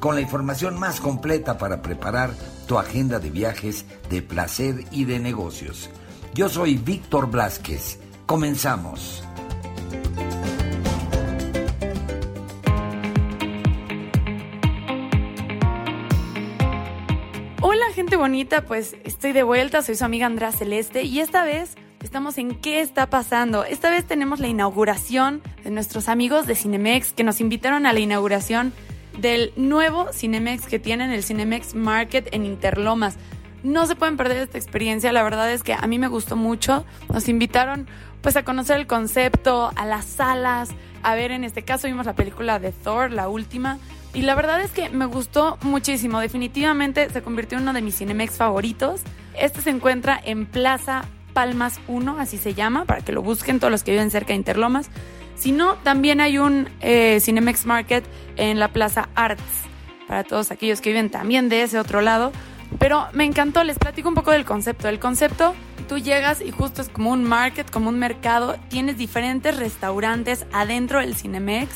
con la información más completa para preparar tu agenda de viajes de placer y de negocios. Yo soy Víctor Blasquez. Comenzamos. Hola gente bonita, pues estoy de vuelta, soy su amiga Andrea Celeste y esta vez estamos en ¿Qué está pasando? Esta vez tenemos la inauguración de nuestros amigos de Cinemex que nos invitaron a la inauguración del nuevo Cinemex que tienen, el Cinemex Market en Interlomas. No se pueden perder esta experiencia, la verdad es que a mí me gustó mucho. Nos invitaron pues a conocer el concepto, a las salas, a ver en este caso vimos la película de Thor, la última, y la verdad es que me gustó muchísimo. Definitivamente se convirtió en uno de mis Cinemex favoritos. Este se encuentra en Plaza Palmas 1, así se llama, para que lo busquen todos los que viven cerca de Interlomas. Si no, también hay un eh, Cinemex Market en la Plaza Arts, para todos aquellos que viven también de ese otro lado. Pero me encantó, les platico un poco del concepto. El concepto, tú llegas y justo es como un market, como un mercado, tienes diferentes restaurantes adentro del Cinemex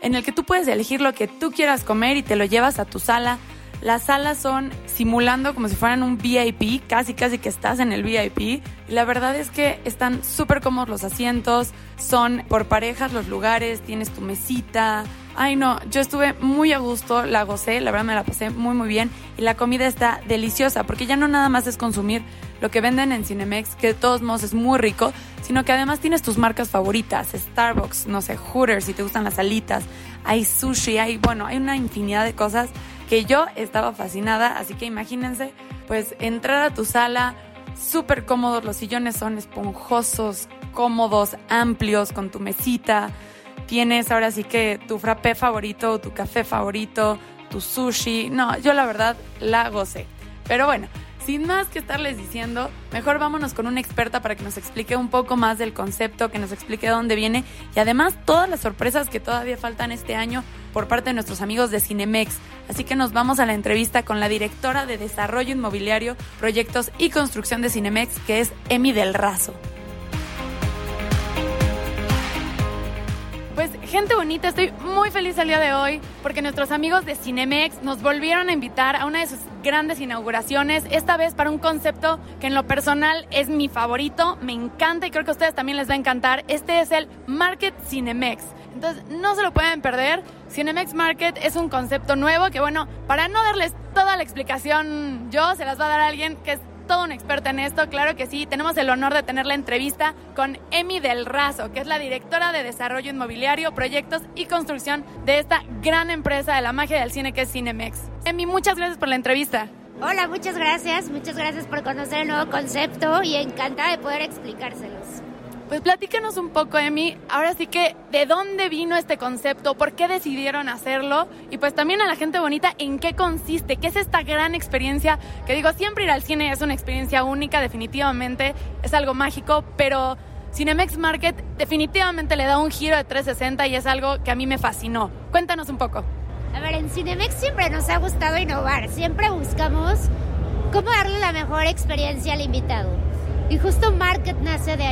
en el que tú puedes elegir lo que tú quieras comer y te lo llevas a tu sala. Las salas son simulando como si fueran un VIP, casi casi que estás en el VIP la verdad es que están súper cómodos los asientos, son por parejas los lugares, tienes tu mesita. Ay no, yo estuve muy a gusto, la gocé, la verdad me la pasé muy muy bien y la comida está deliciosa porque ya no nada más es consumir lo que venden en Cinemex, que de todos modos es muy rico, sino que además tienes tus marcas favoritas, Starbucks, no sé, Hooters si te gustan las alitas, hay sushi, hay, bueno, hay una infinidad de cosas que yo estaba fascinada, así que imagínense, pues entrar a tu sala, súper cómodos, los sillones son esponjosos, cómodos, amplios, con tu mesita. Tienes ahora sí que tu frappé favorito, tu café favorito, tu sushi. No, yo la verdad la gocé. Pero bueno, sin más que estarles diciendo, mejor vámonos con una experta para que nos explique un poco más del concepto, que nos explique de dónde viene y además todas las sorpresas que todavía faltan este año por parte de nuestros amigos de Cinemex. Así que nos vamos a la entrevista con la directora de Desarrollo Inmobiliario, Proyectos y Construcción de Cinemex, que es Emi del Razo. Pues gente bonita, estoy muy feliz el día de hoy porque nuestros amigos de Cinemex nos volvieron a invitar a una de sus grandes inauguraciones, esta vez para un concepto que en lo personal es mi favorito, me encanta y creo que a ustedes también les va a encantar. Este es el Market Cinemex. Entonces no se lo pueden perder. Cinemex Market es un concepto nuevo que bueno, para no darles toda la explicación yo, se las va a dar alguien que es todo un experto en esto, claro que sí. Tenemos el honor de tener la entrevista con Emi del Razo, que es la directora de Desarrollo Inmobiliario, Proyectos y Construcción de esta gran empresa de la magia del cine que es Cinemex. Emi, muchas gracias por la entrevista. Hola, muchas gracias. Muchas gracias por conocer el nuevo concepto y encantada de poder explicárselos. Pues platícanos un poco, Emi, ahora sí que de dónde vino este concepto, por qué decidieron hacerlo y pues también a la gente bonita en qué consiste, qué es esta gran experiencia, que digo, siempre ir al cine es una experiencia única, definitivamente, es algo mágico, pero Cinemex Market definitivamente le da un giro de 360 y es algo que a mí me fascinó. Cuéntanos un poco. A ver, en Cinemex siempre nos ha gustado innovar, siempre buscamos cómo darle la mejor experiencia al invitado. Y justo Market nace de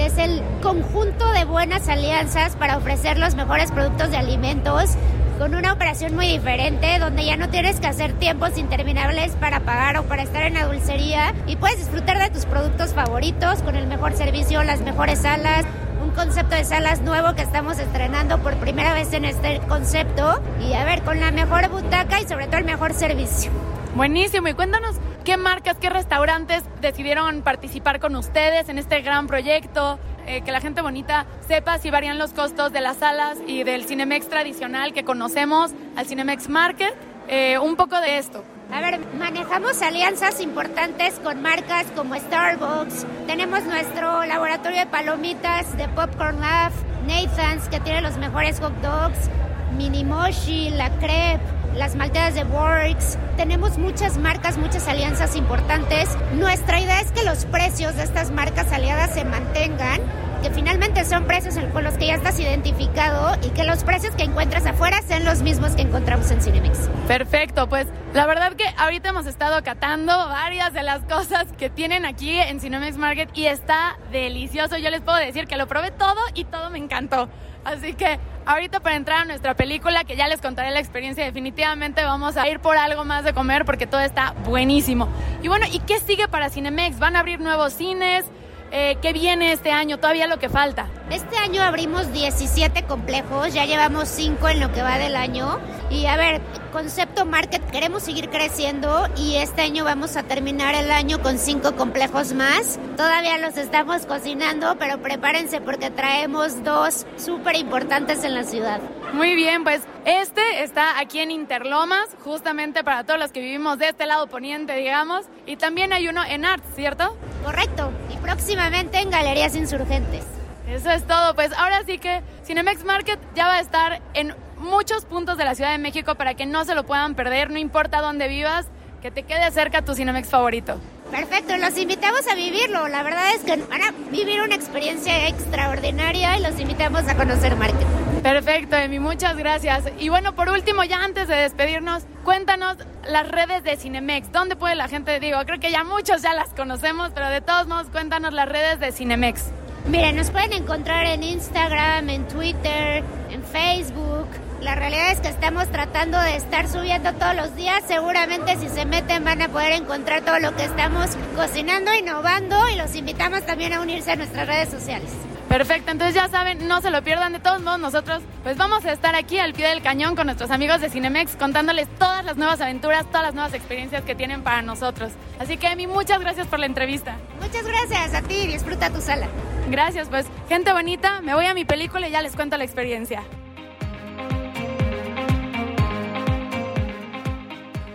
que es el conjunto de buenas alianzas para ofrecer los mejores productos de alimentos con una operación muy diferente, donde ya no tienes que hacer tiempos interminables para pagar o para estar en la dulcería y puedes disfrutar de tus productos favoritos con el mejor servicio, las mejores salas, un concepto de salas nuevo que estamos estrenando por primera vez en este concepto y a ver, con la mejor butaca y sobre todo el mejor servicio. Buenísimo, y cuéntanos qué marcas, qué restaurantes decidieron participar con ustedes en este gran proyecto, eh, que la gente bonita sepa si varían los costos de las salas y del Cinemex tradicional que conocemos al Cinemex Market, eh, un poco de esto. A ver, manejamos alianzas importantes con marcas como Starbucks, tenemos nuestro laboratorio de palomitas de Popcorn Lab, Nathan's que tiene los mejores hot dogs, Minimoshi, La Crepe, las malteadas de Works, tenemos muchas marcas, muchas alianzas importantes. Nuestra idea es que los precios de estas marcas aliadas se mantengan que finalmente son precios con los que ya estás identificado y que los precios que encuentras afuera sean los mismos que encontramos. Perfecto, pues la verdad que ahorita hemos estado catando varias de las cosas que tienen aquí en Cinemex Market y está delicioso. Yo les puedo decir que lo probé todo y todo me encantó. Así que ahorita para entrar a nuestra película, que ya les contaré la experiencia, definitivamente vamos a ir por algo más de comer porque todo está buenísimo. Y bueno, ¿y qué sigue para Cinemex? ¿Van a abrir nuevos cines? eh, qué viene este año, todavía lo que falta. Este año abrimos 17 complejos, ya llevamos 5 en lo que va del año. Y a ver, concepto market, queremos seguir creciendo y este año vamos a terminar el año con 5 complejos más. Todavía los estamos cocinando, pero prepárense porque traemos dos súper importantes en la ciudad. Muy bien, pues este está aquí en Interlomas, justamente para todos los que vivimos de este lado poniente, digamos. Y también hay uno en Arts, ¿cierto? Correcto, y próximamente en Galerías Insurgentes. Eso es todo, pues ahora sí que Cinemex Market ya va a estar en muchos puntos de la Ciudad de México para que no se lo puedan perder, no importa dónde vivas, que te quede cerca tu Cinemex favorito. Perfecto, los invitamos a vivirlo. La verdad es que van a vivir una experiencia extraordinaria y los invitamos a conocer Market. Perfecto, Emi, muchas gracias. Y bueno, por último, ya antes de despedirnos, cuéntanos las redes de Cinemex. ¿Dónde puede la gente? Digo, creo que ya muchos ya las conocemos, pero de todos modos, cuéntanos las redes de Cinemex. Miren, nos pueden encontrar en Instagram, en Twitter, en Facebook. La realidad es que estamos tratando de estar subiendo todos los días. Seguramente si se meten van a poder encontrar todo lo que estamos cocinando, innovando y los invitamos también a unirse a nuestras redes sociales. Perfecto, entonces ya saben, no se lo pierdan. De todos modos, nosotros pues vamos a estar aquí al pie del cañón con nuestros amigos de Cinemex contándoles todas las nuevas aventuras, todas las nuevas experiencias que tienen para nosotros. Así que, Emi, muchas gracias por la entrevista. Muchas gracias a ti, disfruta tu sala. Gracias, pues, gente bonita, me voy a mi película y ya les cuento la experiencia.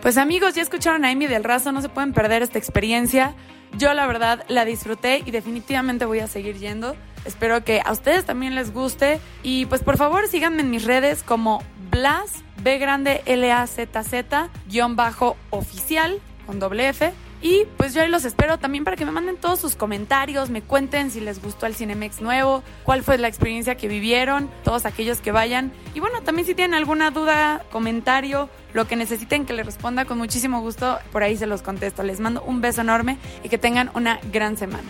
Pues amigos, ya escucharon a Amy del Razo, no se pueden perder esta experiencia. Yo la verdad la disfruté y definitivamente voy a seguir yendo. Espero que a ustedes también les guste. Y pues por favor síganme en mis redes como Blas, B grande L A Z Z, guion bajo oficial, con doble F. Y pues yo ahí los espero también para que me manden todos sus comentarios, me cuenten si les gustó el Cinemex nuevo, cuál fue la experiencia que vivieron, todos aquellos que vayan. Y bueno, también si tienen alguna duda, comentario, lo que necesiten que les responda con muchísimo gusto, por ahí se los contesto. Les mando un beso enorme y que tengan una gran semana.